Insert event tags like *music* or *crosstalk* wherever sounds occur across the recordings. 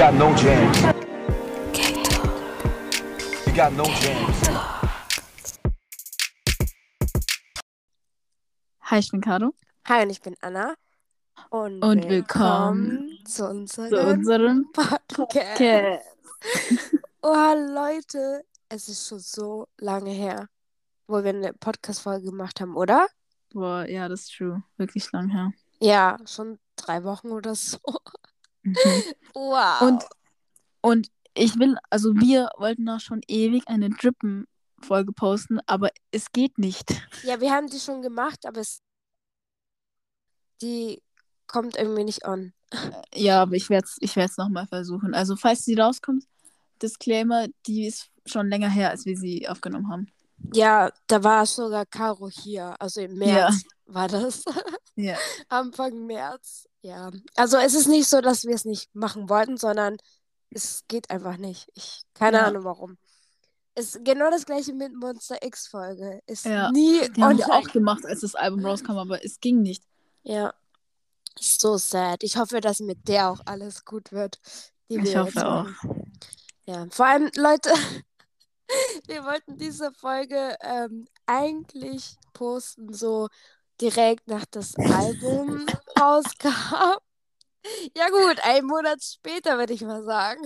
got no jams. You got no jams. Hi, ich bin Caro. Hi, und ich bin Anna. Und, Und willkommen zu unserem Zu unserem Podcast. Podcast. *laughs* Oh, Leute, es ist schon so lange her, wo wir eine Podcast-Folge gemacht haben, oder? Boah, ja, das ist true. Wirklich lang her. Ja, schon drei Wochen oder so. Mhm. Wow. Und, und ich will, also wir wollten auch schon ewig eine Drippen-Folge posten, aber es geht nicht. ja, wir haben die schon gemacht, aber es, die kommt irgendwie nicht on. Ja, aber ich werde es ich werd's nochmal versuchen. Also, falls sie rauskommt, Disclaimer, die ist schon länger her, als wir sie aufgenommen haben. Ja, da war sogar Caro hier, also im März war das. Ja. *laughs* Anfang März. Ja. Also es ist nicht so, dass wir es nicht machen wollten, sondern es geht einfach nicht. Ich, keine Ja. Ahnung warum. Es ist genau das gleiche mit Monster X Folge. Ist Ja, nie Die haben wir auch gemacht, als das Album rauskam, aber es ging nicht. Ja. So sad. Ich hoffe, dass mit der auch alles gut wird. Die Ich wir hoffe auch. machen. Ja, vor allem, Leute, *laughs* wir wollten diese Folge ähm, eigentlich posten, so direkt nach das Album *laughs* rauskam. Ja gut, einen Monat später würde ich mal sagen.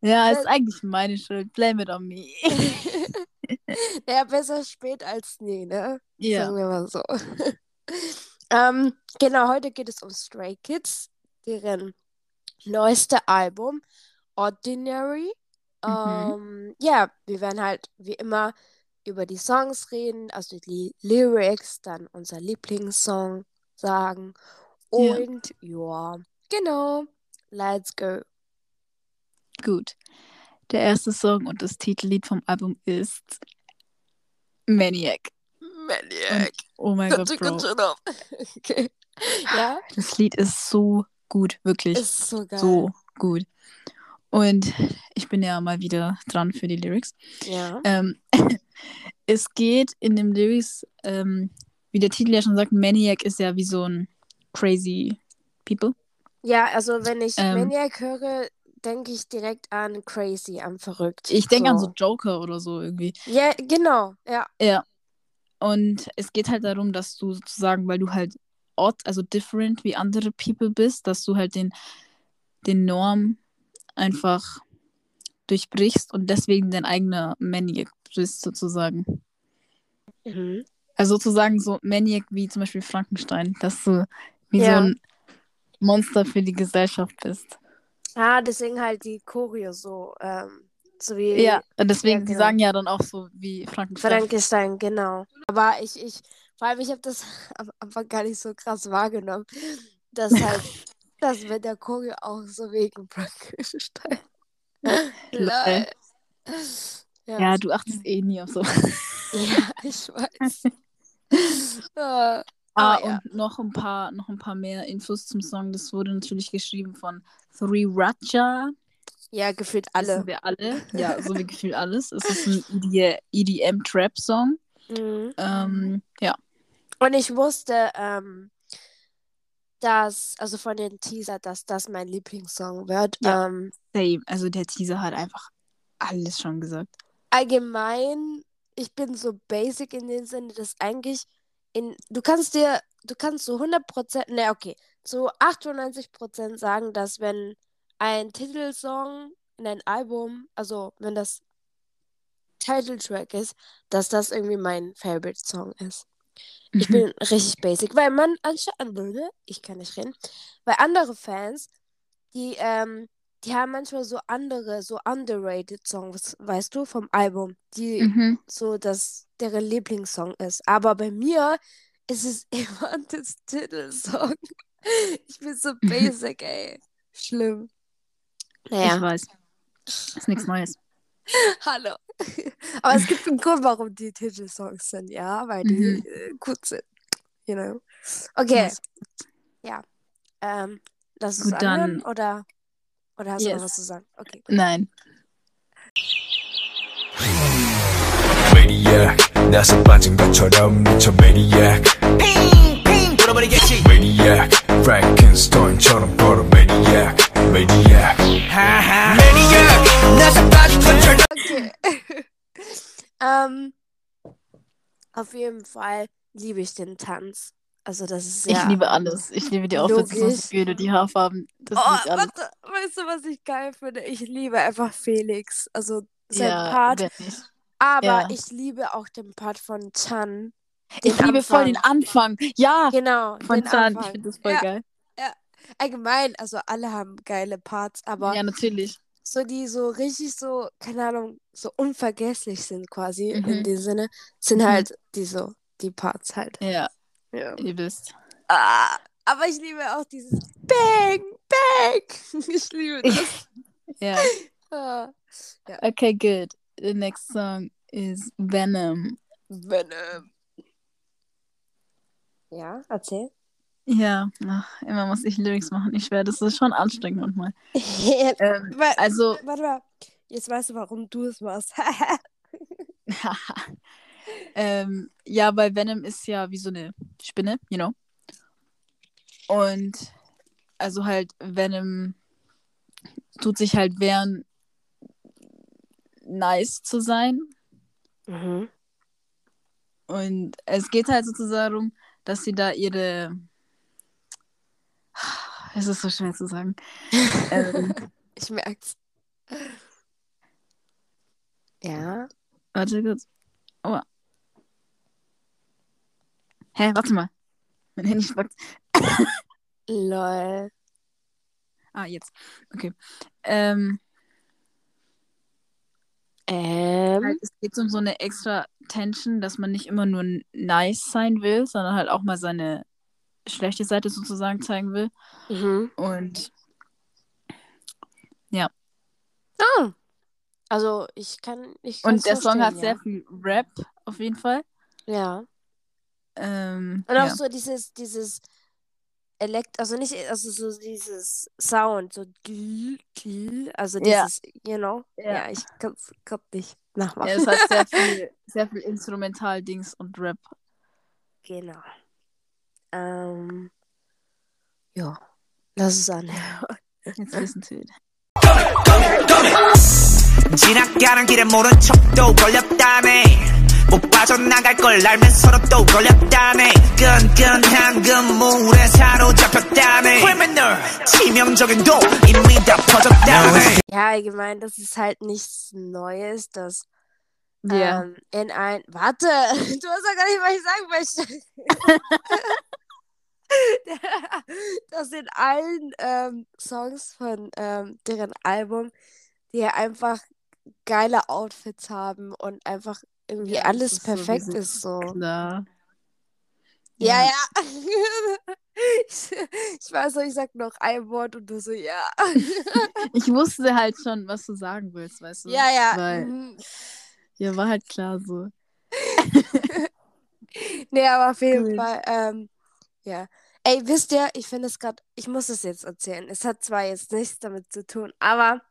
Ja, ist eigentlich meine Schuld. Blame it on me. *laughs* ja, besser spät als nie, ne? Ja. Sagen wir mal so. *laughs* ähm, genau, heute geht es um Stray Kids, deren neueste Album, Ordinary. Mhm. Ähm, ja, wir werden halt wie immer über die Songs reden, also die Lyrics, dann unser Lieblingssong sagen. Ja. Und ja, genau, let's go. Gut. Der erste Song und das Titellied vom Album ist Maniac. Maniac. Oh mein Gott, Bro. *laughs* Okay. Ja, Das Lied ist so gut, wirklich. ist so geil. so gut. Und ich bin ja mal wieder dran für die Lyrics. Ja. Ähm, es geht in dem Lyrics, ähm, wie der Titel ja schon sagt, Maniac ist ja wie so ein crazy people. Ja, also wenn ich Ähm. Maniac höre, denke ich direkt an Crazy, an verrückt. Ich denke an so Joker oder so irgendwie. Ja, genau. Ja. Ja. Und es geht halt darum, dass du sozusagen, weil du halt odd, also different wie andere People bist, dass du halt den, den Norm einfach durchbrichst und deswegen dein eigener Maniac bist, sozusagen. Mhm. Also sozusagen so Maniac wie zum Beispiel Frankenstein, dass du wie Ja. so ein Monster für die Gesellschaft bist. Ah, deswegen halt die Choreo so, ähm, so wie Ja, deswegen, ja, die genau. sagen ja dann auch so wie Frankenstein. Frankenstein, genau. Aber ich, ich, vor allem, ich habe das *laughs* am Anfang gar nicht so krass wahrgenommen, dass halt, *laughs* das mit der Choreo auch so wegen Frankenstein. Lol. *laughs* Ja, Ja, du achtest eh nie auf so. *laughs* ja, ich weiß. *laughs* Ah, Ah, ja. und noch ein paar, noch ein paar mehr Infos zum Song. Das wurde natürlich geschrieben von Three Raja. ja, gefühlt Alle. alle. wir alle. Ja, so wie *laughs* gefühlt alles. Es ist ein E EDM-Trap-Song. Mhm. Ähm, ja. Und ich wusste, ähm, dass, also von den Teaser, dass das mein Lieblingssong wird. Ja. Ähm, Same. Also der Teaser hat einfach alles schon gesagt. Allgemein, ich bin so basic in dem Sinne, dass eigentlich in, du kannst dir, du kannst so 100%, ne, okay, zu 98% sagen, dass wenn ein Titelsong in ein Album, also wenn das Titeltrack ist, dass das irgendwie mein Favorite Song ist. Ich Mhm. bin richtig basic, weil man anstatt, ich kann nicht reden, weil andere Fans, die, ähm, die haben manchmal so andere, so underrated Songs, weißt du, vom Album, die Mhm. so das deren Lieblingssong ist. Aber bei mir ist es *laughs* immer das Titelsong. Ich bin so *laughs* basic, ey. Schlimm. Ich Naja, weiß. Ist nichts Neues. *laughs* hallo. Aber es gibt einen Grund, warum die Titelsongs sind, ja, weil die Mhm. äh, gut sind. You know. Okay, Yes. ähm, lass uns Gut, dann- oder, oder hast du Yes. noch was zu sagen? Okay, gut. Nein. Maniac 나서 빠진 것처럼 미쳐 Maniac 핑핑 돌아버리겠지 Maniac Frankenstein처럼 걸어 Maniac maniac. Maniac, 나서 빠진 것처럼 Okay. *laughs* ähm, auf jeden Fall liebe ich den Tanz. Also das ist ja. Ich liebe alles. Ich liebe die Outfits, die Haarfarben. Das Oh, alles. warte, weißt du, was ich geil finde? Ich liebe einfach Felix. Also sein Ja, Part. Aber ja. ich liebe auch den Part von Chan. Ich Den liebe voll den Anfang. Anfang. Ja, Genau. von Zahn. Ich Anfang. finde das voll ja, geil. Allgemein, also alle haben geile Parts, aber Ja, natürlich. so die so richtig so, keine Ahnung, so unvergesslich sind quasi Mhm. in dem Sinne, sind Mhm. halt die so, die Parts halt. Ja, Ja. ihr wisst. Ah, aber ich liebe auch dieses Bang, Bang. *laughs* Ich liebe das. Ja. Ah, Okay, good. The next song is Venom. Venom. Ja, erzähl. Ja, ach, immer muss ich Lyrics machen. Ich werde, das ist schon anstrengend manchmal. *laughs* Ähm, also, Warte mal, jetzt weißt du, warum du es machst. *laughs* ähm, ja, weil Venom ist ja wie so eine Spinne, you know. Und also halt Venom tut sich halt wehren, nice zu sein. mhm. Und es geht halt sozusagen darum, dass sie da ihre. Es ist so schwer zu sagen. *laughs* ähm, Ich merk's. Ja. warte kurz. Oh. Hä, warte mal. Mein Handy spackt. Lol. Ah, jetzt. Okay. Ähm, Ähm. halt, es geht um so eine extra Tension, dass man nicht immer nur nice sein will, sondern halt auch mal seine schlechte Seite sozusagen zeigen will. Mhm. Und Ah. Also ich kann. Ich Und der Song hat verstehen, sehr viel Rap, auf jeden Fall. ja. Ja. Ähm, Und auch ja. so dieses, dieses Elekt, also nicht, also so dieses Sound, so gl- gl- also Ja. dieses, you know. Ja, Ja. ich kann's grad nicht ja, nachmachen. es hat *laughs* sehr viel, sehr viel Instrumental-Dings und Rap. Genau. Ähm. Ja. Lass es anhören. *laughs* Jetzt listen to it. 지나가는 길에 모른 척도 걸렸다네 못 빠져나갈 걸 알면서도 또 걸렸다네 끈끈한 그물에 사로잡혔다네 criminal 치명적인 도 이미 다 퍼졌다네 Ja, allgemein, das ist halt nichts Neues, dass Ja. ähm, in ein. Warte, *laughs* du hast ja gar nicht, was ich sagen möchte. *laughs* dass in allen ähm, Songs von ähm, deren Album, die einfach geile Outfits haben und einfach irgendwie Ja, alles ist perfekt sowieso ist so. Klar. Ja, ja. *laughs* ich, ich weiß noch, ich sag noch ein Wort und du so, ja. *laughs* Ich wusste halt schon, was du sagen willst, weißt du? ja, ja. Weil, mhm. ja, war halt klar so. *laughs* Nee, aber auf jeden Gut. Fall, ähm, ja. Ey, wisst ihr, ich finde es gerade, ich muss es jetzt erzählen. Es hat zwar jetzt nichts damit zu tun, aber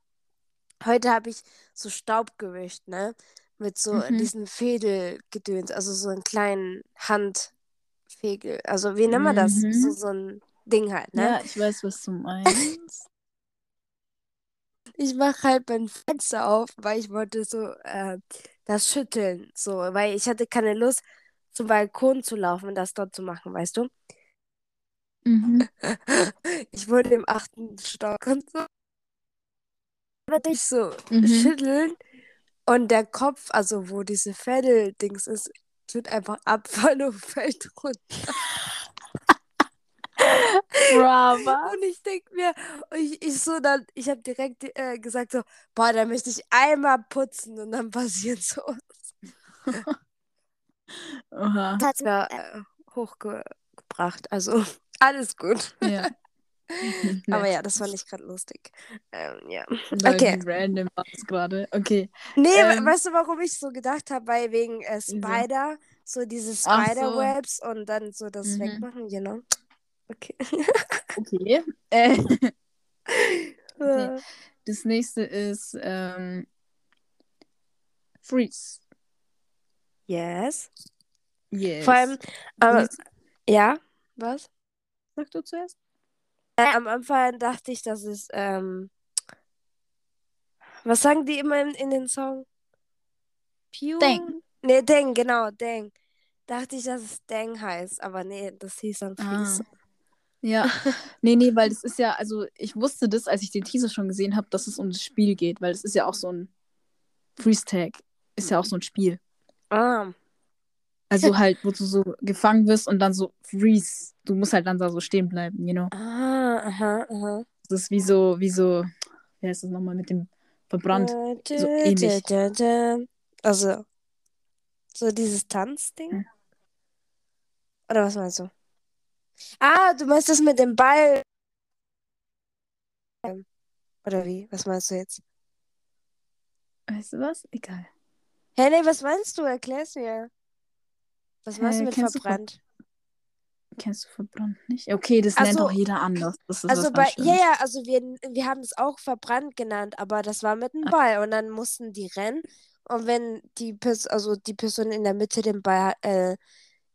heute habe ich so Staub gewischt, ne? Mit so Mhm. diesen Fädelgedöns, also so einen kleinen Handfegel. Also, wie nennt man das? Mhm. So, so ein Ding halt, ne? Ja, ich weiß, was du meinst. Ich mache halt mein Fenster auf, weil ich wollte so äh, das schütteln, so, weil ich hatte keine Lust, zum Balkon zu laufen und das dort zu machen, weißt du? mhm. *laughs* Ich wurde im achten Stock und so. Wollte ich so Mhm. schütteln und der Kopf, also wo diese Fädel-Dings ist, tut einfach abfallen *laughs* und fällt runter. Brava. Und ich denke mir, ich, ich so dann, ich habe direkt äh, gesagt so, boah, da möchte ich einmal putzen und dann *laughs* passiert so. *laughs* Oha. hat mir äh, hochgebracht. Also alles gut. Ja. *laughs* Aber ja, das fand ich gerade lustig. Ähm, ja. Okay. random war das gerade. Okay. Nee, Ähm, weißt du, warum ich so gedacht habe? Weil wegen äh? Spider, so diese Ach so. Spiderwebs und dann so das Mhm. wegmachen, you know? Okay. *laughs* *laughs* Okay. Äh, das nächste ist ähm, Freeze. Yes. Yes. Vor allem, äh, ja, was? Sag du zuerst? Äh, am Anfang dachte ich, dass es, ähm, was sagen die immer in, in den Song? Pew? Deng. Nee, Deng, genau, Deng. Dachte ich, dass es Deng heißt, aber nee, das hieß dann Ah. Freeze. Ja. *laughs* Nee, nee, weil das ist ja, also ich wusste das, als ich den Teaser schon gesehen habe, dass es um das Spiel geht, weil es ist ja auch so ein Freeze-Tag. Ist ja auch so ein Spiel. Ah, Also halt, wo du so gefangen wirst und dann so freeze. Du musst halt dann da so stehen bleiben, you know. ah, aha, aha. Das ist wie so, wie so, wie heißt das nochmal mit dem verbrannt? So ähnlich. Also, so dieses Tanzding? Hm. Oder was meinst du? Ah, du meinst das mit dem Ball. Oder wie? Was meinst du jetzt? Weißt du was? Egal. Hey, nee, was meinst du? Erklär's mir. Was meinst du Äh, mit kennst du verbrannt? Kennst du verbrannt nicht? Okay, das Ach nennt auch jeder anders. Das ist Also bei, ja, ja, also wir, wir haben es auch verbrannt genannt, aber das war mit dem Ah. Ball und dann mussten die rennen und wenn die Pers also die Person in der Mitte den Ball äh,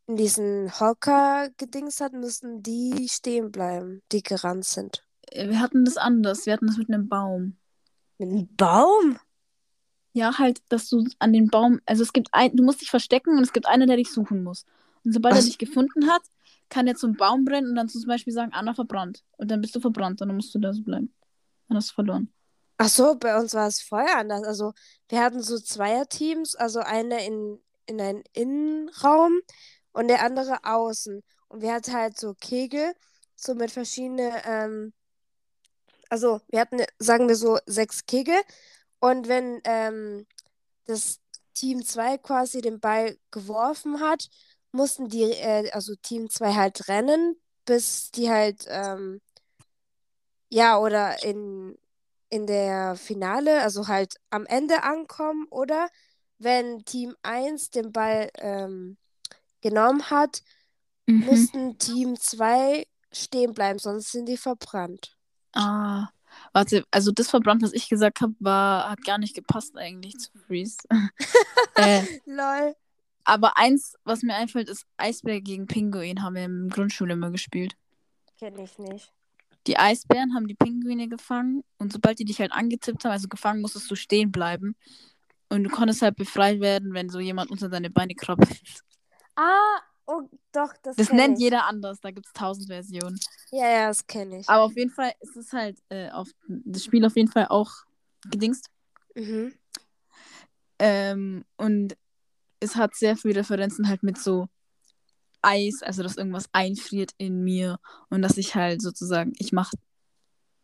in diesen Hocker gedings hat, mussten die stehen bleiben, die gerannt sind. Äh, Wir hatten das anders. Wir hatten das mit einem Baum. Mit einem Baum? Ja, halt, dass du an den Baum, also es gibt ein, du musst dich verstecken und es gibt einen, der dich suchen muss. Und sobald er Was? dich gefunden hat, kann er zum Baum rennen und dann zum Beispiel sagen, Anna verbrannt. Und dann bist du verbrannt und dann musst du da so bleiben. Dann hast du verloren. Ach so, bei uns war es voll anders. Also wir hatten so Zweierteams, also einer in, in einen Innenraum und der andere außen. Und wir hatten halt so Kegel, so mit verschiedenen, ähm, also wir hatten, sagen wir so, sechs Kegel. Und wenn ähm, das Team 2 quasi den Ball geworfen hat, mussten die, äh, also Team 2 halt rennen, bis die halt, ähm, ja, oder in, in der Finale, also halt am Ende ankommen, oder wenn Team 1 den Ball ähm, genommen hat, Mhm. mussten Team 2 stehen bleiben, sonst sind die verbrannt. Ah. Warte, also das verbrannt, was ich gesagt habe, war, hat gar nicht gepasst eigentlich zu Freeze. *laughs* äh, Lol. aber eins, was mir einfällt, ist Eisbär gegen Pinguin, haben wir in Grundschule immer gespielt. Kenn ich nicht. Die Eisbären haben die Pinguine gefangen und sobald die dich halt angetippt haben, also gefangen, musstest du stehen bleiben. Und du konntest halt befreit werden, wenn so jemand unter deine Beine krabbelt. Ah, oh, doch, das, Das nennt ich. jeder anders, da gibt es tausend Versionen. Ja, ja, das kenne ich. Aber auf jeden Fall ist es halt äh, auf das Spiel auf jeden Fall auch gedingst. Mhm. Ähm, und es hat sehr viele Referenzen halt mit so Eis, also dass irgendwas einfriert in mir und dass ich halt sozusagen, ich mach,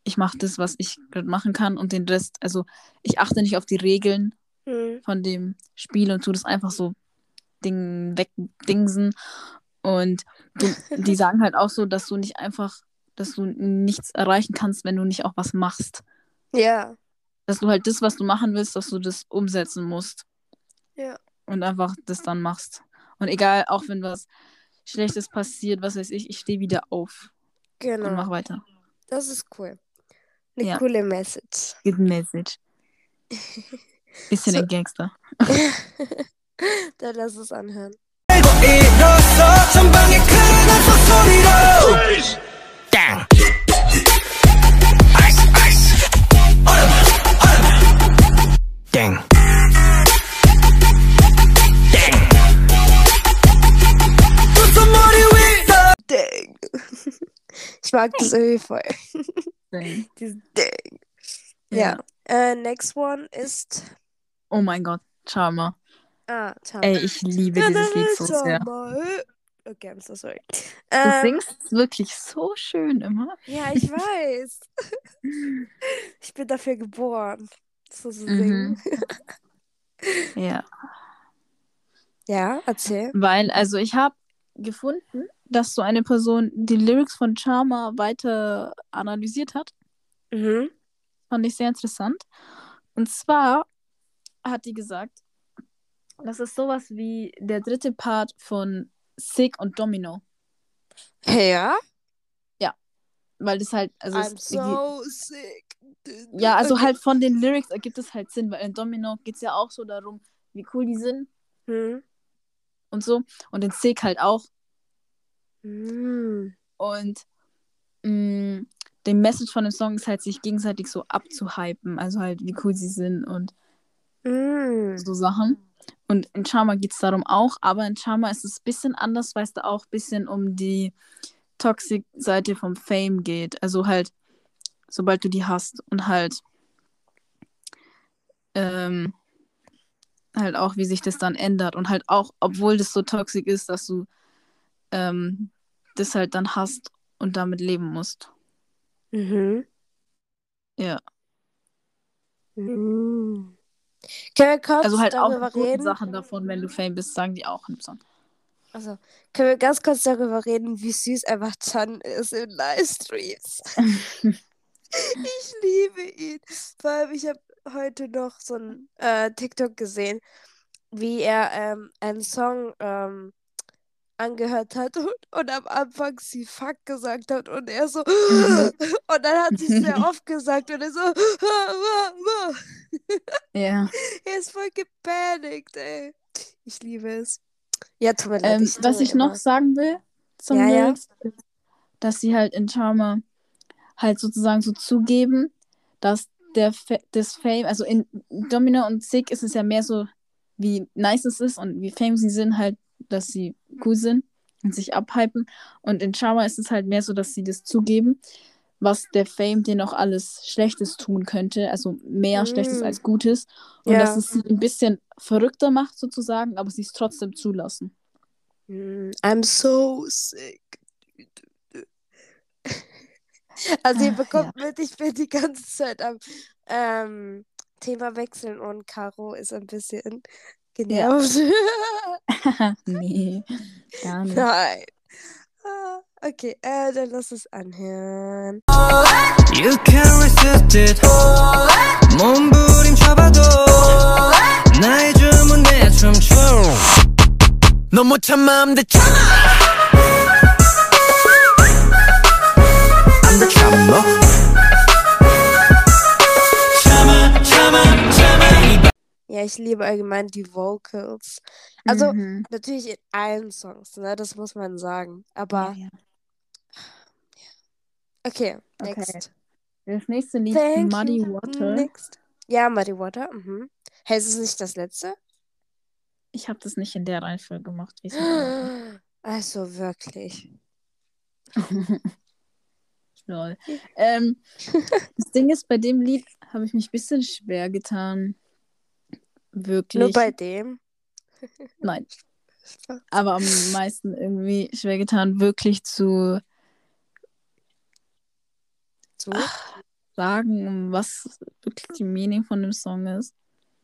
ich mach das, was ich gerade machen kann und den Rest, also ich achte nicht auf die Regeln Hm. von dem Spiel und tu das einfach so Ding wegdingsen. Und du, die *laughs* sagen halt auch so, dass du nicht einfach, dass du nichts erreichen kannst, wenn du nicht auch was machst. Ja. Dass du halt das, was du machen willst, dass du das umsetzen musst. Ja. Und einfach das dann machst. Und egal, auch wenn was Schlechtes passiert, was weiß ich, ich stehe wieder auf und Genau. mach weiter. Das ist cool. Eine Ja. coole Message. Good message. *laughs* Bisschen So- ein Gangster. *laughs* *laughs* Dann lass es anhören. Down. Ice, ice. Dang. Dang. *laughs* Ich mag das irgendwie voll. Dang. *laughs* Dieses Dang. Ja. Yeah. Äh, uh, next one ist. Oh mein Gott, schau mal. Ah. Ey, ich liebe dieses Lied so sehr. Okay, I'm so sorry. Du Ähm, singst wirklich so schön immer. ja, ich *laughs* weiß. *laughs* ich bin dafür geboren, so zu Mhm. singen. *laughs* Ja. Ja, erzähl. Weil, also ich habe gefunden, dass so eine Person die Lyrics von Charma weiter analysiert hat. Mhm. Fand ich sehr interessant. Und zwar hat die gesagt, das ist sowas wie der dritte Part von Sick und Domino. Ja? Weil das halt, also I'm es, so sick. ja, also halt von den Lyrics ergibt es halt Sinn, weil in Domino geht es ja auch so darum, wie cool die sind Hm. und so. Und in Sick halt auch. Hm. Und mh, die Message von dem Song ist halt, sich gegenseitig so abzuhypen. Also halt, wie cool sie sind und Mm. so Sachen. Und in Charma geht es darum auch, aber in Charma ist es ein bisschen anders, weil es da auch ein bisschen um die Toxic-Seite vom Fame geht. Also halt, sobald du die hast und halt ähm, halt auch, wie sich das dann ändert. Und halt auch, obwohl das so toxisch ist, dass du ähm, das halt dann hast und damit leben musst. Mhm. Ja. Mm. Können wir kurz Also halt auch darüber guten reden? Sachen davon, wenn du Fame bist, sagen die auch im Song. Also, können wir ganz kurz darüber reden, wie süß einfach Chan ist in Livestreams? *laughs* ich liebe ihn. Vor allem, ich habe heute noch so ein äh, TikTok gesehen, wie er ähm, einen Song ähm, angehört hat und, und am Anfang sie Fuck gesagt hat und er so *laughs* *laughs* und dann hat sie es sehr oft gesagt und er so *laughs* Ja. er ist voll gepanikt, ey. Ich liebe es. Ja, tut mir leid. Ähm, ich was ich noch immer. sagen will zum Ja, ja. Lyrics, ist, dass sie halt in Charma halt sozusagen so zugeben, dass der Fa das Fame, also in Domino und Sick ist es ja mehr so, wie nice es ist und wie fame sie sind, halt, dass sie cool sind und sich abhypen. Und in Charma ist es halt mehr so, dass sie das zugeben, was der Fame dir noch alles Schlechtes tun könnte, also mehr Schlechtes Mm. als Gutes. Und Ja. dass es sie ein bisschen verrückter macht, sozusagen, aber sie es trotzdem zulassen. Mm, I'm so sick. Also ihr Ach, bekommt mit, ich bin die ganze Zeit am ähm, Thema wechseln und Caro ist ein bisschen genervt. nee, gar nicht. Nein. Ah, Okay, äh, dann lass es anhören. You can't resist it 몸부림쳐봐도 나의 주문에 춤춰 넌 못 참아 I'm the charmer I'm the charmer Charmer, Ja, ich liebe allgemein die Vocals. Also Mhm. natürlich in allen Songs, ne? Das muss man sagen. Aber Ja, ja. okay, Okay. next. Das nächste Lied, Thank Muddy you. Water. Next. Ja, Muddy Water. Mhm. Hey, ist es nicht das letzte? Ich habe das nicht in der Reihenfolge gemacht. wie. *gasps* Also wirklich. *laughs* Lol. Ähm, *laughs* das Ding ist, bei dem Lied habe ich mich ein bisschen schwer getan. Wirklich. Nur bei dem. Nein. *laughs* Aber am meisten irgendwie schwer getan, wirklich zu So. sagen, was wirklich die Meaning von dem Song ist.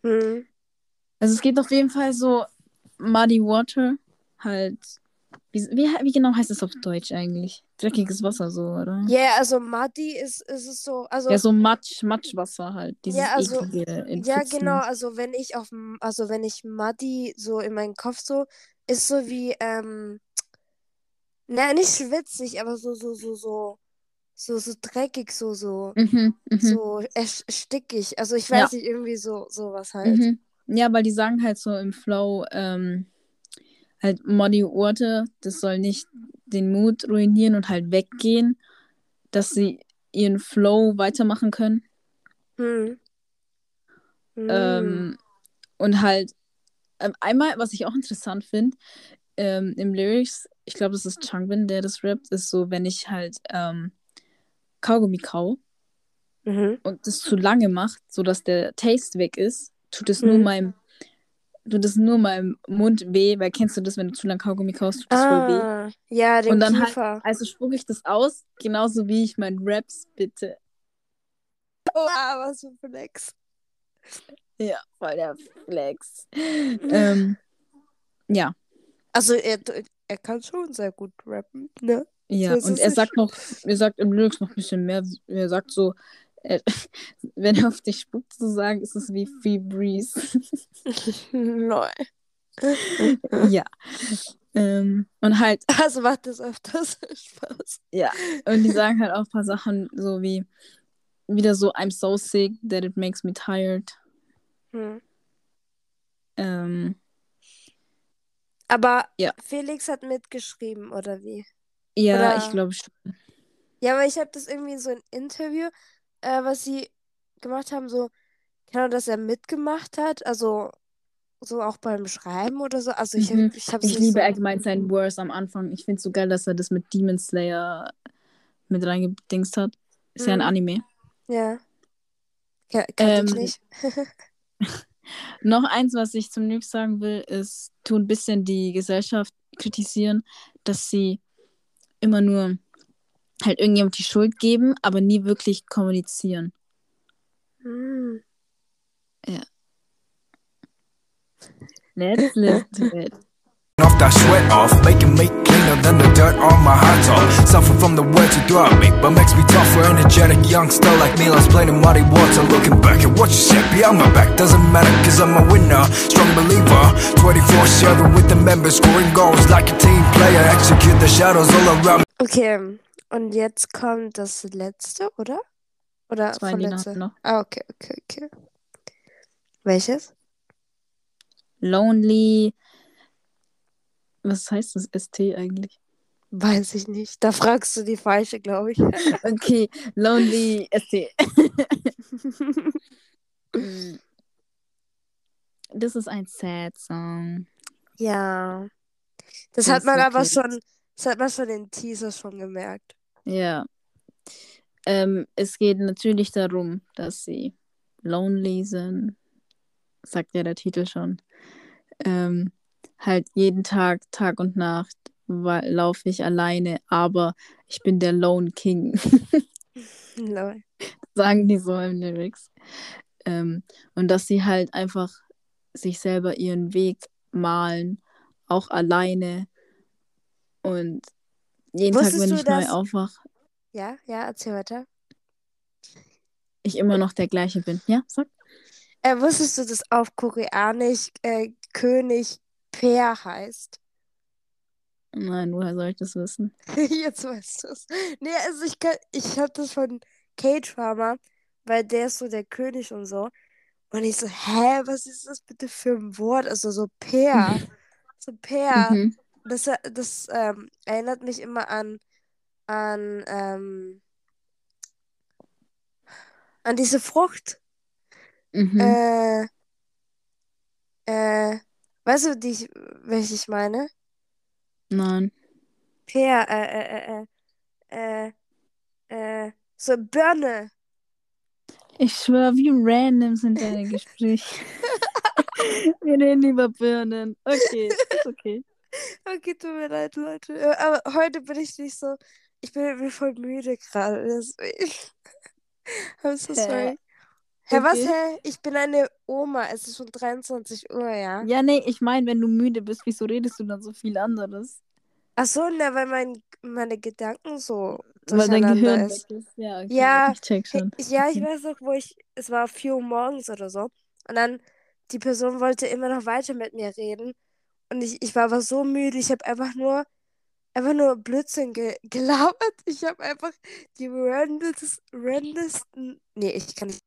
Hm. Also es geht auf jeden Fall so Muddy Water, halt. Wie, wie, wie genau heißt es auf Deutsch eigentlich? Dreckiges Wasser so, oder? Ja, yeah, also Muddy ist, ist es so. Also, Ja, so Matsch, Matschwasser halt. Dieses Ja, also- eklige ja, genau. Also wenn ich auf also wenn ich Muddy so in meinem Kopf so, ist so wie, ähm, na, nicht schwitzig, aber so, so, so, so, so, so dreckig, so, so, Mhm, mhm, so stickig. Also ich Ja. weiß nicht, irgendwie so, sowas halt. mhm. Ja, weil die sagen halt so im Flow, ähm, halt Muddy Water, das soll nicht den Mut ruinieren und halt weggehen, dass sie ihren Flow weitermachen können. Hm. Hm. Ähm, und halt, ähm, einmal, was ich auch interessant finde, ähm, im Lyrics, ich glaube, das ist Changbin, der das rappt, ist so, wenn ich halt ähm, Kaugummi kau Mhm. und das zu lange macht, sodass der Taste weg ist, tut es nur Mhm. meinem, tut es nur meinem Mund weh, weil kennst du das, wenn du zu lange Kaugummi kaust, tut das voll weh. Ah, ja, den Und dann halt- Kiefer. Also spucke ich das aus, genauso wie ich mein Raps bitte. Oh, ah, was für ein Flex. Ja, voll der Flex. *laughs* ähm, ja, Also er, er kann schon sehr gut rappen, ne? Ja, So und er sagt noch, er sagt im Lyrics noch ein bisschen mehr. Er sagt so, *laughs* wenn er auf dich spuckt, zu sagen, ist es wie Free Breeze. Lol. *laughs* ja. Ähm, und halt, *laughs* Also macht das öfters Spaß. ja. Und die sagen halt auch ein paar Sachen, so wie wieder so, I'm so sick that it makes me tired. Hm. Ähm, Aber Ja. Felix hat mitgeschrieben, oder wie? ja, Oder- ich glaube schon. Ja, aber ich habe das irgendwie so ein Interview, äh, was sie gemacht haben, so, genau, dass er mitgemacht hat, also so auch beim Schreiben oder so. Also ich, Mhm. ich habe Ich liebe allgemein seinen Worst am Anfang. Ich finde es so geil, dass er das mit Demon Slayer mit reingedingst hat. Ist ja ein Mhm. Anime. Ja. Ja, kannte ich Ähm, nicht. *laughs* *laughs* Noch eins, was ich zum Nix sagen will, ist, tu ein bisschen die Gesellschaft kritisieren, dass sie immer nur halt irgendjemand die Schuld geben, aber nie wirklich kommunizieren. Hm. Let's listen to it. Off that sweat off, making me cleaner than the dirt on my hot top. Suffer from the words you throw at me, but makes me tougher. Energetic youngster like me, let's play the muddy water. Looking back at what you said behind my back doesn't matter, cause I'm a winner. Strong believer, 24 7 with the members, scoring goals like a team player. Execute the shadows all around Okay, und jetzt kommt das letzte, oder? Oder Zwei vorletzte? noch. Ah, okay, okay, okay. Welches? Lonely. Was heißt das ST eigentlich? Weiß ich nicht. Da fragst du die falsche, glaube ich. *laughs* Okay, Lonely ST. *laughs* Das ist ein Sad Song. ja. Das, Das hat man aber schon, das hat man schon in Teaser schon gemerkt. Ja. Ähm, es geht natürlich darum, dass sie lonely sind. Sagt ja der Titel schon. Ähm, halt jeden Tag, Tag und Nacht laufe ich alleine, aber ich bin der Lone King. *laughs* Lol. sagen die so im Lyrics. Ähm, und dass sie halt einfach sich selber ihren Weg malen, auch alleine. Und jeden Wusstest Tag, wenn ich neu aufwache, Ja, ja, erzähl weiter. ich immer noch der gleiche bin. Ja, sag. Äh, wusstest du, dass auf Koreanisch äh, König Per heißt? Nein, woher soll ich das wissen? *laughs* Jetzt weißt du es. Nee, also ich, kann- ich hab das von K-Drama, weil der ist so der König und so. Und ich so, hä, was ist das bitte für ein Wort? Also so Per. *laughs* So Per. Mhm. Das, das ähm, erinnert mich immer an, an, ähm, an diese Frucht. Mhm. Äh, äh, weißt du, die ich, welche ich meine? Nein. Äh, äh, äh, äh, äh, äh, so Birne. Ich schwöre, wie random sind deine *laughs* Gespräche. Wir reden über Birnen. Okay, ist okay. Okay, tut mir leid, Leute. Äh, Aber heute bin ich nicht so. Ich bin, bin voll müde gerade. Deswegen. *laughs* I'm so sorry. Hä, was, Okay. hä? Ich bin eine Oma. Es ist schon 23 Uhr, ja? Ja, nee, ich meine, wenn du müde bist, wieso redest du dann so viel anderes? Ach so, na, weil mein, meine Gedanken so Weil dein Gehirn ist. ist. Ja, okay. Ja, Ich check schon. Ja, ich weiß noch, wo ich, es war 4 Uhr morgens oder so. Und dann, die Person wollte immer noch weiter mit mir reden. Und ich, ich war aber so müde, ich habe einfach nur, einfach nur Blödsinn ge *laughs* gelabert. Ich habe einfach die randesten, randesten, nee, ich kann nicht,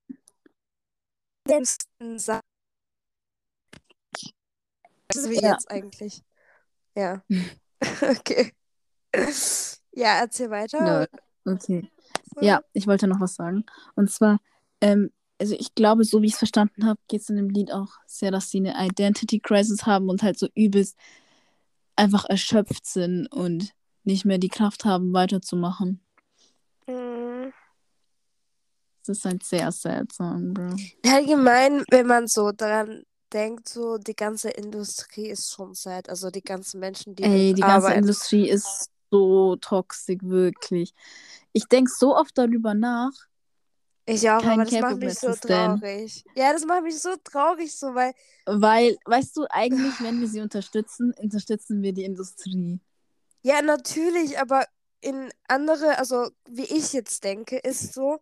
randesten Sachen. Das ist wie Ja. jetzt eigentlich. Ja. *laughs* Okay. Ja, erzähl weiter. Lol. Okay. Ja, ich wollte noch was sagen. Und zwar, ähm, also ich glaube, so wie ich es verstanden habe, geht es in dem Lied auch sehr, dass sie eine Identity Crisis haben und halt so übelst einfach erschöpft sind und nicht mehr die Kraft haben, weiterzumachen. Mhm. Das ist ein sehr sad Song, Bro. Allgemein, wenn man so daran denkt, so die ganze Industrie ist schon sad. Also die ganzen Menschen, die Ey, die ganze arbeiten. Industrie ist so toxisch, wirklich. Ich denke so oft darüber nach. Ich auch, kein aber das K-Pop macht mich so stan. traurig. Ja, das macht mich so traurig, so, weil, Weil, weißt du, eigentlich, wenn wir sie unterstützen, unterstützen wir die Industrie. ja, natürlich, aber in andere, also wie ich jetzt denke, ist so,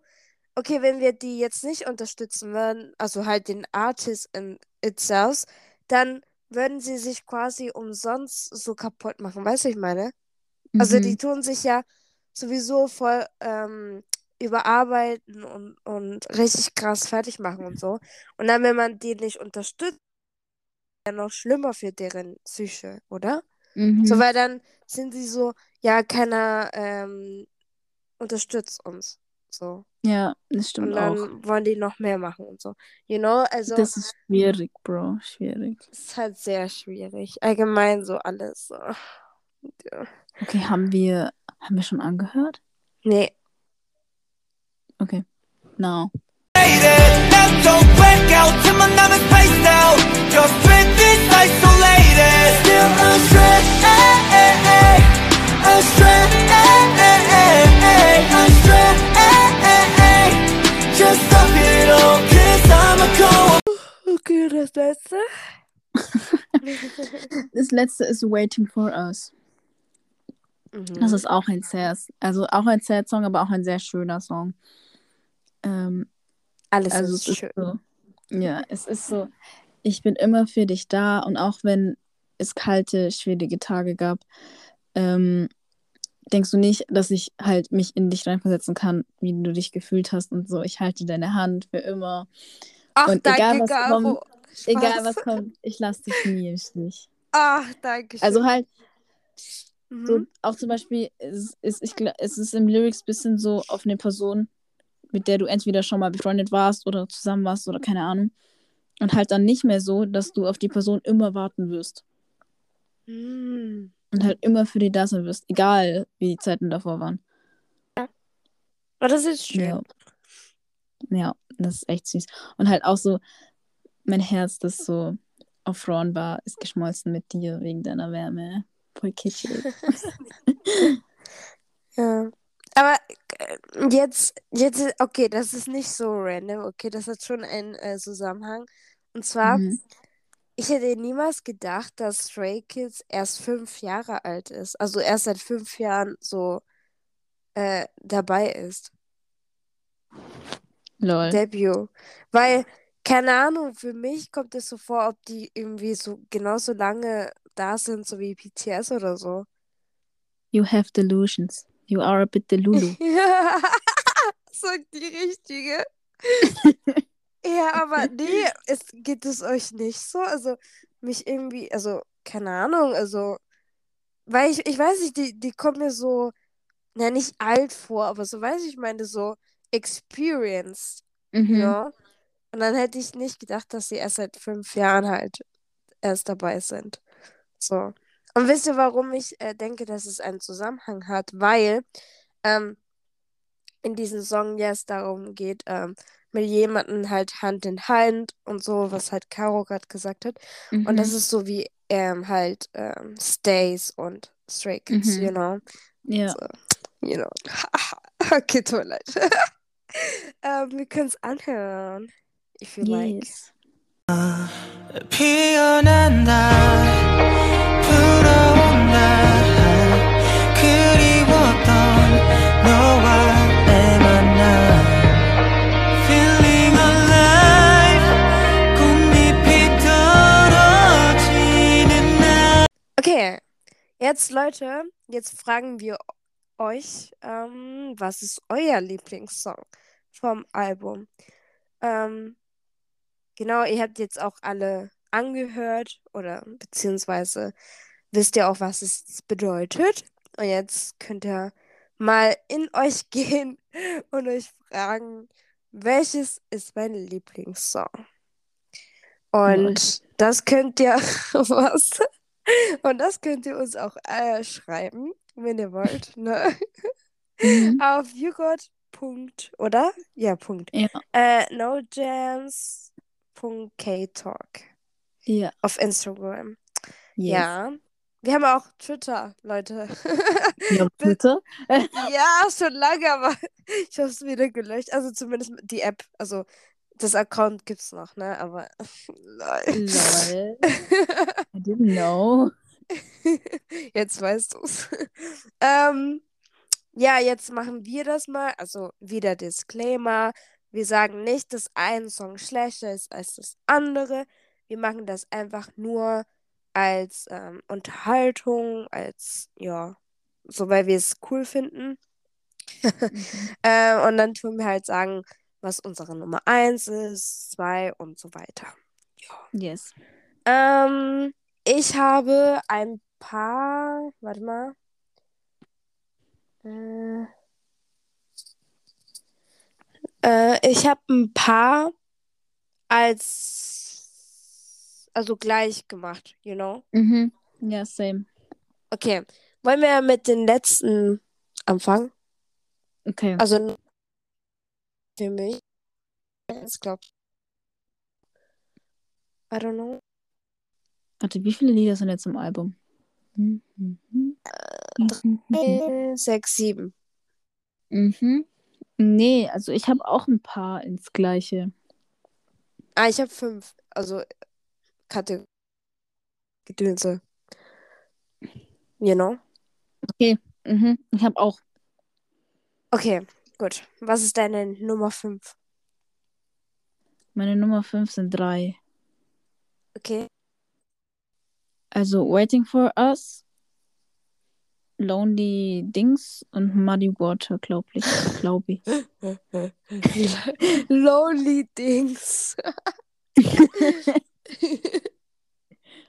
okay, wenn wir die jetzt nicht unterstützen würden, also halt den Artist in itself, dann würden sie sich quasi umsonst so kaputt machen. Weißt du, ich meine? Also Mhm. die tun sich ja sowieso voll ähm, überarbeiten und, und richtig krass fertig machen und so. Und dann, wenn man die nicht unterstützt, ja noch schlimmer für deren Psyche, oder? Mhm. So, weil dann sind sie so, ja, keiner ähm, unterstützt uns. So. Ja, das stimmt Und dann auch. wollen die noch mehr machen und so. You know, also Das ist schwierig, Bro. Schwierig. es ist halt sehr schwierig. Allgemein so alles. So. Ja. Okay, haben wir, haben wir schon angehört? Nee. Okay. No. Okay, das letzte. is Waiting for Us. Mhm. Das ist auch ein sehr, also auch ein sad Song, aber auch ein sehr schöner Song. Ähm, Alles also ist es ist schön. so, ja, es ist so, ich bin immer für dich da und auch wenn es kalte, schwierige Tage gab, ähm, denkst du nicht, dass ich halt mich in dich reinversetzen kann, wie du dich gefühlt hast und so. Ich halte deine Hand für immer. Ach, Und danke, egal, was Caro. kommt, Egal was kommt, ich lasse dich nie im Stich. Ach, danke schön. Also halt, mhm. so auch zum Beispiel, es ist, ich, es ist im Lyrics ein bisschen so auf eine Person, mit der du entweder schon mal befreundet warst oder zusammen warst oder keine Ahnung. Und halt dann nicht mehr so, dass du auf die Person immer warten wirst. Mhm. Und halt immer für die da sein wirst, egal wie die Zeiten davor waren. Aber das ist schön. Ja. ja, das ist echt süß. Und halt auch so, mein Herz, das so erfroren war, ist geschmolzen mit dir wegen deiner Wärme. Voll kitschig. *laughs* Ja. Aber jetzt, jetzt, okay, das ist nicht so random, okay, das hat schon einen äh, Zusammenhang. Und zwar, Mhm. ich hätte niemals gedacht, dass Stray Kids erst fünf Jahre alt ist. Also erst seit fünf Jahren so äh, dabei ist. Lol. Debut. Weil, keine Ahnung, für mich kommt es so vor, ob die irgendwie so genauso lange da sind, so wie BTS oder so. You have delusions. You are a bit delulu. Sagt *laughs* die Richtige. *laughs* Ja, aber nee, es geht es euch nicht so? Also, mich irgendwie, also, keine Ahnung, also, weil ich, ich weiß nicht, die, die kommen mir so, na, nicht alt vor, aber so, weiß ich, meine, so experienced, Mhm. ja. Und dann hätte ich nicht gedacht, dass sie erst seit fünf Jahren halt erst dabei sind. So. Und wisst ihr, warum ich äh, denke, dass es einen Zusammenhang hat? Weil ähm, in diesem Song ja es darum geht, ähm, mit jemandem halt Hand in Hand und so, was halt Caro gerade gesagt hat. Und Mhm. das ist so wie ähm, halt ähm, Stays und Stray Kids, Mhm. you know. Ja. So, you know. *laughs* okay, tut mir leid. *laughs* ähm, wir können es anhören, if you like. Yes. 피어난다 불어온다 Okay, jetzt Leute, jetzt fragen wir euch, ähm, was ist euer Lieblingssong vom Album? Ähm, genau, ihr habt jetzt auch alle angehört oder beziehungsweise wisst ihr auch, was es bedeutet. Und jetzt könnt ihr mal in euch *laughs* gehen und euch fragen, welches ist mein Lieblingssong? Und das könnt ihr *laughs* was? Und das könnt ihr uns auch äh, schreiben, wenn ihr wollt, ne? Mhm. Auf. Punkt, oder? Ja, Punkt. Ja. Äh, nojams.ktalk Ja. auf Instagram. Yes. Ja. Wir haben auch Twitter, Leute. Ja, *laughs* bitte. ja, schon lange, aber *laughs* ich habe es wieder gelöscht. Also zumindest die App. Also das Account gibt's noch, ne? Aber *laughs* lol. Lol. *laughs* I didn't know. *laughs* Jetzt weißt du's. ähm, ja, jetzt machen wir das mal. Also wieder Disclaimer. Wir sagen nicht, dass ein Song schlechter ist als das andere. Wir machen das einfach nur als ähm, Unterhaltung, als, ja, so weil wir es cool finden. Ähm, und dann tun wir halt sagen, was unsere Nummer 1 ist, 2 und so weiter. Yes. Ähm, ich habe ein paar, warte mal. Äh, Äh, ich habe ein paar als, also gleich gemacht, you know? Mhm. Ja, same. Okay, wollen wir mit den letzten anfangen? Okay. Also für mich. Ich glaube. I don't know. Warte, wie viele Lieder sind jetzt im Album? Mhm. Mhm. Äh, sechs, sieben. Mhm. Nee, also ich habe auch ein paar ins Gleiche. Ah, ich habe fünf. Also Kategorie. Gedönse. You know? Okay. Mhm. Ich habe auch. Okay, gut. Was ist deine Nummer fünf? Meine Nummer 5 sind drei. Okay. Also Waiting for Us, Lonely Dings und Muddy Water, glaube ich. Glaub ich. *laughs* Lonely Dings. *laughs*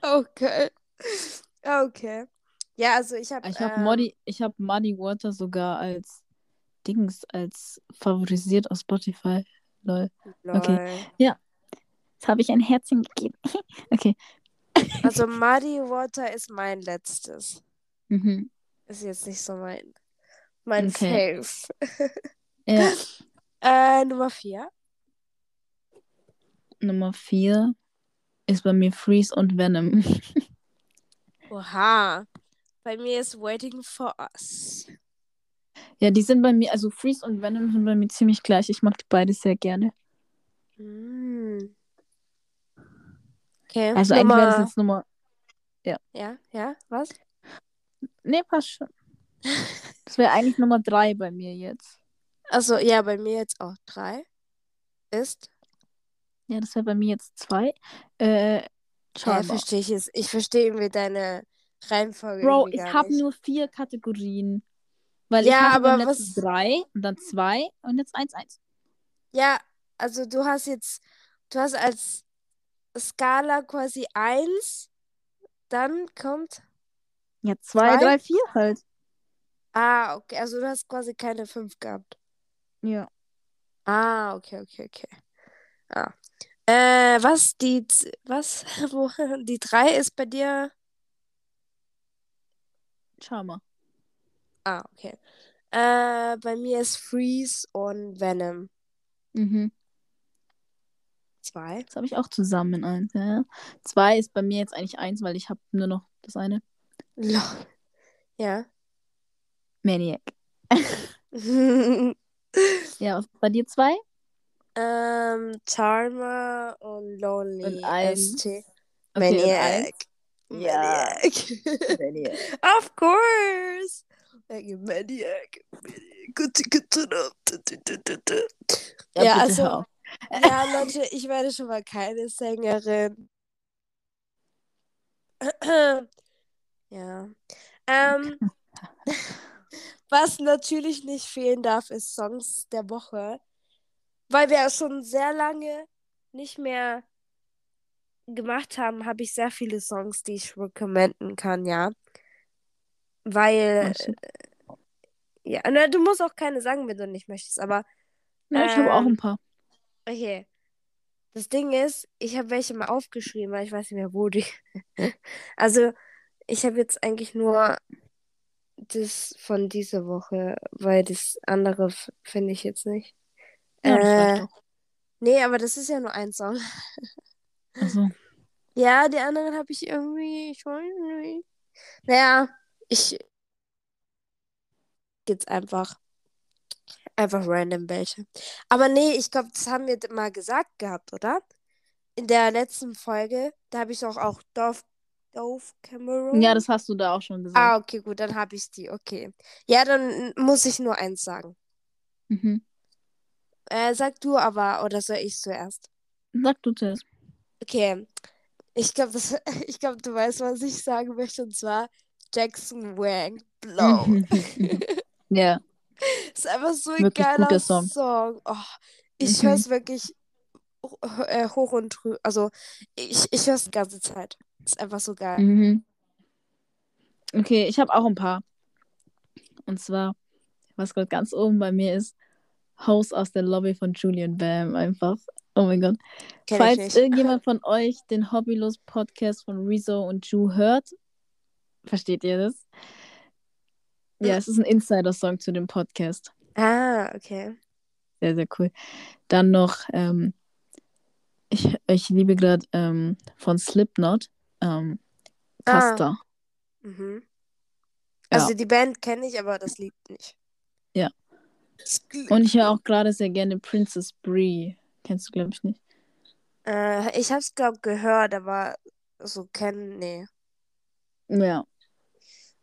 okay. Okay. Ja, also ich habe. Ich habe ähm, Muddy, ich hab Muddy Water sogar als Dings, als favorisiert auf Spotify. Lol. okay. lol. Jetzt habe ich ein Herzchen gegeben. *laughs* okay. Also *laughs* Muddy Water ist mein letztes. Mhm. Ist jetzt nicht so mein, mein Okay. Fave. *laughs* Ja. Äh, Nummer vier. Nummer 4 ist bei mir Freeze und Venom. Oha. Bei mir ist Waiting for Us. Ja, die sind bei mir, also Freeze und Venom sind bei mir ziemlich gleich. Ich mag die beide sehr gerne. Mm. Okay. Also eigentlich wäre das Nummer... jetzt Nummer. Ja, ja, was? Nee, passt schon. Das wäre eigentlich Nummer 3 bei mir jetzt. Also ja, bei mir jetzt auch drei. Ist. Ja, das wäre bei mir jetzt 2. Äh, Ja, Charmer. verstehe ich jetzt. Ich verstehe irgendwie deine Reihenfolge. Bro, ich habe nur vier Kategorien. Weil Ja, ich hatte aber was- drei und dann zwei und jetzt eins, eins. Ja, also du hast jetzt, du hast als Skala quasi eins, dann kommt. Ja, zwei, Zwei? drei, vier halt. Ah, okay, also du hast quasi keine fünf gehabt. Ja. Ah, okay, okay, okay. Ah. Äh, was die, was, *laughs* wo, die drei ist bei dir? Charmer. Ah, okay. Äh, bei mir ist Freeze und Venom Mhm. zwei. Das habe ich auch zusammen in eins. Ja. Zwei ist bei mir jetzt eigentlich eins, weil ich habe nur noch das eine. Lol. Ja. Maniac. *laughs* Ja, was bei dir zwei? ähm, Charmer und Lonely Und eins. ST. Okay, und Maniac. Ja. Maniac. Maniac. *laughs* of course. Like a Maniac. Ja, Ja, also- auf. Ja, Leute, ich werde schon mal keine Sängerin. *clears throat* ja. Ähm, *laughs* was natürlich nicht fehlen darf, ist Songs der Woche. Weil wir ja schon sehr lange nicht mehr gemacht haben, habe ich sehr viele Songs, die ich recommenden kann, ja. Weil, shit. ja, na, du musst auch keine sagen, wenn du nicht möchtest, aber Ja, ich habe auch ähm, ein paar. Okay. Das Ding ist, ich habe welche mal aufgeschrieben, aber ich weiß nicht mehr, wo die. *laughs* Also, ich habe jetzt eigentlich nur das von dieser Woche, weil das andere finde ich jetzt nicht. Ja, das äh, doch. Nee, aber das ist ja nur ein Song. Also, *laughs* Ja, die anderen habe ich irgendwie, ich weiß nicht. Naja, ich jetzt einfach einfach random welche. Aber nee, ich glaube, das haben wir mal gesagt gehabt, oder? In der letzten Folge, da habe ich auch auch Dove, Dove Cameron. ja, das hast du da auch schon gesagt. Ah, okay, gut, dann habe ich die, okay. Ja, dann muss ich nur eins sagen. Mhm. Äh, sag du aber, oder soll ich zuerst? Sag du zuerst. Okay. Ich glaube, das, *laughs* ich glaube, du weißt, was ich sagen möchte, und zwar Jackson Wang, Blow. *laughs* ja. Ist einfach so ein Wirklich geiler Song. Song. Oh, ich Mhm. höre es wirklich äh, hoch und drüber. Also, ich, ich höre es die ganze Zeit. Ist einfach so geil. Mhm. Okay, ich habe auch ein paar. Und zwar, was gerade ganz oben bei mir ist, Haus aus der Lobby von Julian Bam einfach. Oh mein Gott. Kenn Falls irgendjemand von euch den Hobbylos Podcast von Rezo und Ju hört, versteht ihr das? Ja, Ja. es ist ein Insider-Song zu dem Podcast. Ah, okay. Sehr, sehr cool. Dann noch, ähm, ich, ich liebe gerade ähm, von Slipknot, ähm, Ah. Custer. Mhm. Ja. Also die Band kenne ich, aber das Lied nicht. Ja. Und ich höre auch gerade sehr gerne Princess Brie. Kennst du, glaube ich, nicht. Äh, ich hab's, glaub, gehört, aber so kennen, nee. Ja,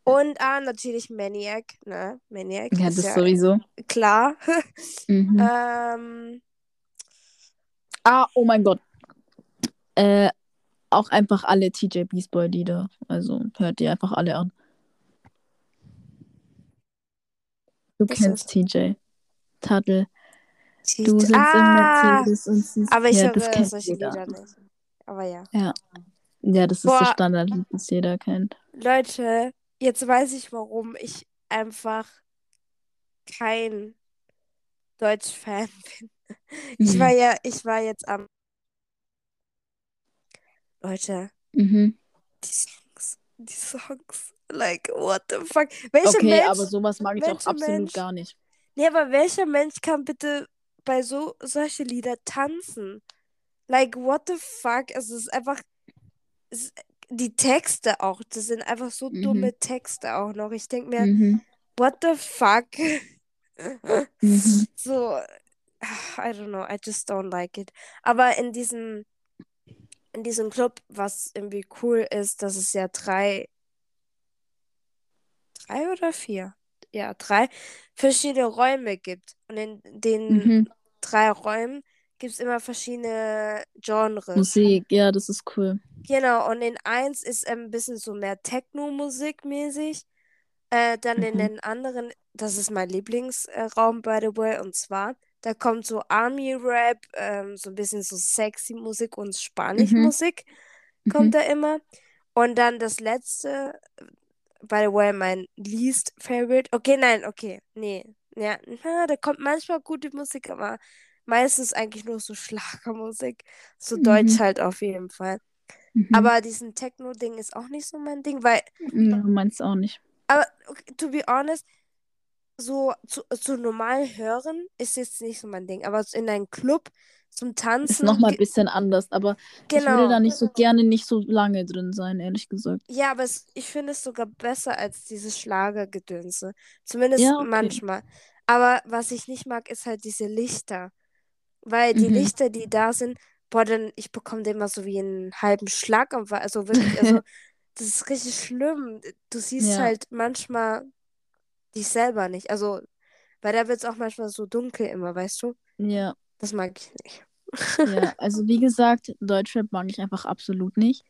Und ah, natürlich Maniac, ne? Maniac ja ist das ja sowieso. klar. *laughs* Mhm. ähm, Ah, oh mein Gott. Äh, auch einfach alle TJ Beast Boy Lieder. Also hört die einfach alle an. Du Was kennst TJ. Tadel. die- Du sitzt im ah, Mercedes und siehst. aber ich ja, das kennt solche jeder. Lieder nicht. Aber ja. Ja, das ist Boah. das Standardlied, das jeder kennt. Leute, jetzt weiß ich, warum ich einfach kein Deutsch-Fan *laughs* bin. Ich Mhm. war ja, ich war jetzt am. Leute, Mhm. die Songs, die Songs, like, what the fuck? Welcher Okay, Mensch, aber sowas mag ich auch absolut Mensch- gar nicht. nee, aber welcher Mensch kann bitte bei so solche Lieder tanzen? Like, what the fuck? Es ist einfach, es die Texte auch, das sind einfach so Mhm. dumme Texte auch noch. Ich denke mir, Mhm. what the fuck? Mhm. *laughs* So, I don't know, I just don't like it. Aber in diesem, in diesem Club, was irgendwie cool ist, dass es ja drei, drei oder vier? Ja, drei verschiedene Räume gibt. Und in den Mhm. drei Räumen gibt es immer verschiedene Genres. Musik, ja, das ist cool. Genau, und in eins ist ein bisschen so mehr Techno-Musik mäßig. Äh, dann in Mhm. den anderen, das ist mein Lieblingsraum, by the way, und zwar, da kommt so Army-Rap, ähm, so ein bisschen so sexy Musik und Spanisch-Musik Mhm. kommt da immer. Und dann das letzte, by the way, mein least favorite. Okay, nein, okay, nee. Ja, na, *laughs* da kommt manchmal gute Musik, aber meistens eigentlich nur so *laughs* Schlagermusik. So Deutsch Mhm. halt auf jeden Fall. Mhm. Aber diesen Techno-Ding ist auch nicht so mein Ding, weil, Ja, meins auch nicht. aber okay, to be honest, so zu, zu normal hören ist jetzt nicht so mein Ding. Aber in einem Club zum Tanzen. Ist nochmal ein bisschen anders, aber ich würde Genau. da nicht so gerne nicht so lange drin sein, ehrlich gesagt. Ja, aber es, ich finde es sogar besser als dieses Schlagergedönse. Zumindest Ja, okay. manchmal. Aber was ich nicht mag, ist halt diese Lichter. Weil die Mhm. Lichter, die da sind, boah, dann, ich bekomme den immer so wie einen halben Schlag. am Wa- Also wirklich, also, *laughs* das ist richtig schlimm. Du siehst Ja. halt manchmal dich selber nicht. Also, weil da wird es auch manchmal so dunkel immer, weißt du? Ja, Das mag ich nicht. ja. Also wie gesagt, Deutschrap mag ich einfach absolut nicht.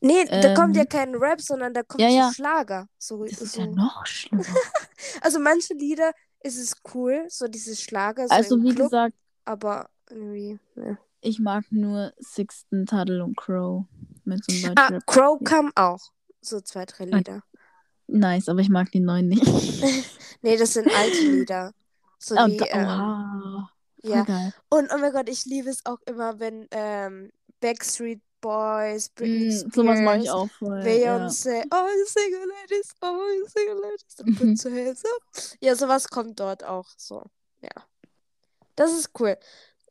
Nee, da kommt ja Ähm, kein Rap, sondern da kommt ja, so ja. Schlager. So, Das ist so. ja noch schlimmer. *laughs* Also manche Lieder ist es cool, so dieses Schlager, so Also wie Club, gesagt, aber irgendwie, ne. ich mag nur Sixten, Taddle und Crow mit so einem Ah. Crow Ja. kam auch. So zwei, drei Ah, Lieder. Nice, aber ich mag die neuen nicht. *laughs* Nee, das sind alte Lieder. So Ah, wie, ähm, ja. geil. Und oh mein Gott, ich liebe es auch immer, wenn ähm, Backstreet Boys, Britney Mm, sowas mag ich Spears, auch voll. Ja. Beyoncé, all the single ladies, all single ladies, Mhm. put your hands up. Ja, sowas kommt dort auch so. Ja. Das ist cool.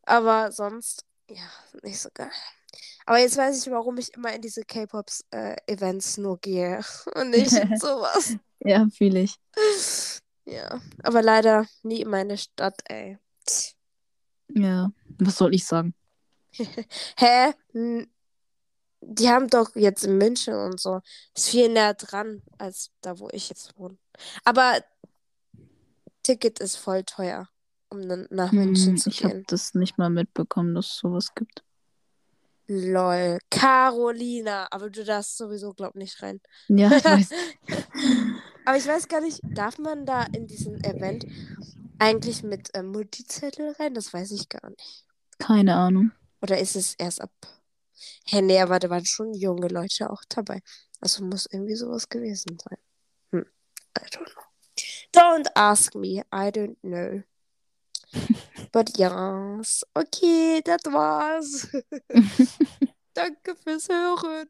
Aber sonst, ja, nicht so geil. Aber jetzt weiß ich, warum ich immer in diese K-Pop-Events nur gehe *laughs* und nicht in *laughs* sowas. Ja, fühle ich. Ja, aber leider nie in meine Stadt, ey. Ja. Was soll ich sagen? *laughs* Hä? Die haben doch jetzt in München und so. Ist viel näher dran als da, wo ich jetzt wohne. Aber Ticket ist voll teuer, um nach München Hm, zu ich habe gehen. das nicht mal mitbekommen, dass es sowas gibt. Lol. Carolina. Aber du darfst sowieso, glaub nicht rein. Ja, ich weiß. *laughs* Aber ich weiß gar nicht, darf man da in diesem Event eigentlich mit ähm, Multizettel rein? Das weiß ich gar nicht. Keine Ahnung. Oder ist es erst ab? Hä, nee, aber da waren schon junge Leute auch dabei. Also muss irgendwie sowas gewesen sein. Hm, I don't know. Don't ask me, I don't know. But yes. Okay, das war's. *laughs* Danke fürs Hören.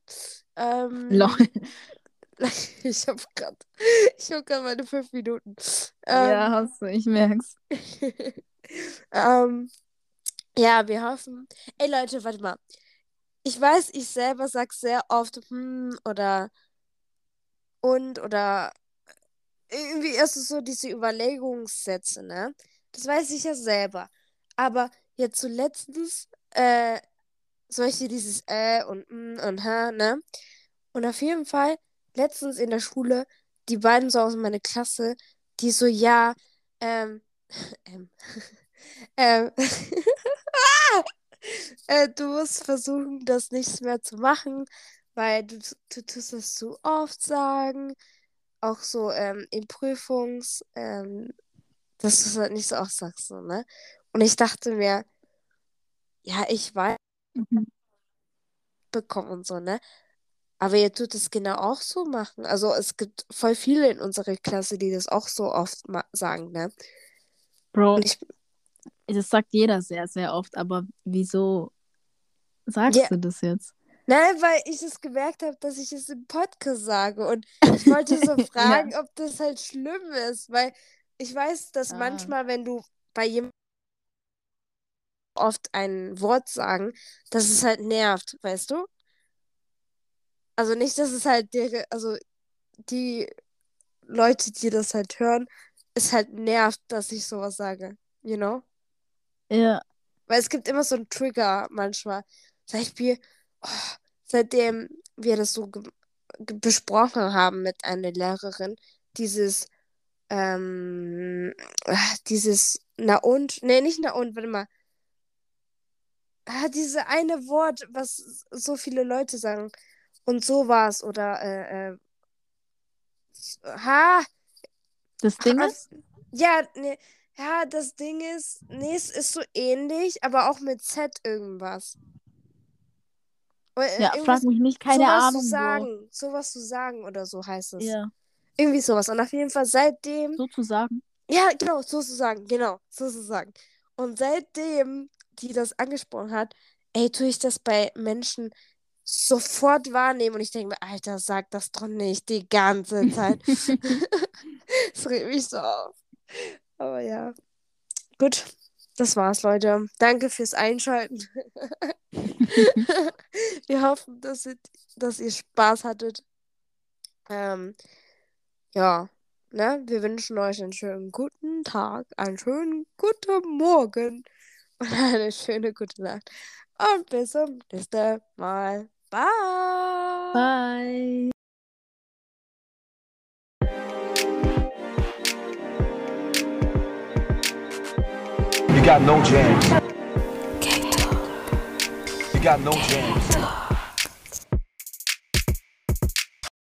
Ähm, Lol. *laughs* Ich habe gerade ich hab grad meine fünf Minuten. ja, Ähm, hast du, ich merk's. *laughs* ähm, ja, wir hoffen. Ey Leute, warte mal. Ich weiß, ich selber sag sehr oft hm oder und oder irgendwie ist es so diese Überlegungssätze, ne? Das weiß ich ja selber. Aber jetzt so letztens, äh, solche dieses äh und mm und ha, ne? Und auf jeden Fall, letztens in der Schule, die beiden so aus meiner Klasse, die so, ja, ähm, *laughs* ähm, *laughs* ähm, *laughs* äh, du musst versuchen, das nichts mehr zu machen, weil du, du tust das zu oft sagen. Auch so ähm, in Prüfungs, ähm, dass du es halt nicht so oft sagst, so, ne? Und ich dachte mir, ja, ich weiß, Mhm. bekommen und so, ne? Aber ihr tut es genau auch so machen. Also es gibt voll viele in unserer Klasse, die das auch so oft sagen, ne? Bro, ich, das sagt jeder sehr, sehr oft, aber wieso sagst Ja. du das jetzt? nein, weil ich es gemerkt habe, dass ich es im Podcast sage. Und ich wollte so *laughs* fragen, ob das halt schlimm ist, weil ich weiß, dass Ah. manchmal, wenn du bei jemandem oft ein Wort sagen, dass es halt nervt, weißt du? Also nicht, dass es halt der, also die Leute, die das halt hören, es halt nervt, dass ich sowas sage, you know? Ja, Weil es gibt immer so einen Trigger manchmal. Zum Beispiel, oh, seitdem wir das so besprochen haben mit einer Lehrerin, dieses, ähm, ah, dieses, na und, nee, nicht na und, warte mal. Ah, diese eine Wort, was so viele Leute sagen. Und so war's. Oder, äh, äh, ha, das Ding Ah, ist, Ja, nee, ja, das Ding ist, nee, es ist so ähnlich, aber auch mit Z irgendwas. Oder, äh, ja, frag mich nicht, keine sowas Ahnung, zu sagen, sowas zu sagen oder so heißt es. Ja, Irgendwie sowas. Und auf jeden Fall seitdem, sozusagen. ja, genau, so zu sagen, genau, so zu sagen. Und seitdem die das angesprochen hat, ey, tue ich das bei Menschen sofort wahrnehmen und ich denke mir, Alter, sag das doch nicht die ganze Zeit. *laughs* *laughs* Das regt mich so auf. Aber ja. Gut, das war's, Leute. Danke fürs Einschalten. *laughs* Wir hoffen, dass ihr, dass ihr Spaß hattet. Ähm, ja, ne? Wir wünschen euch einen schönen guten Tag, einen schönen guten Morgen *laughs* und eine schöne gute Nacht. Und bis zum nächsten Mal. Bye. Bye. You got no jams. You got no jams.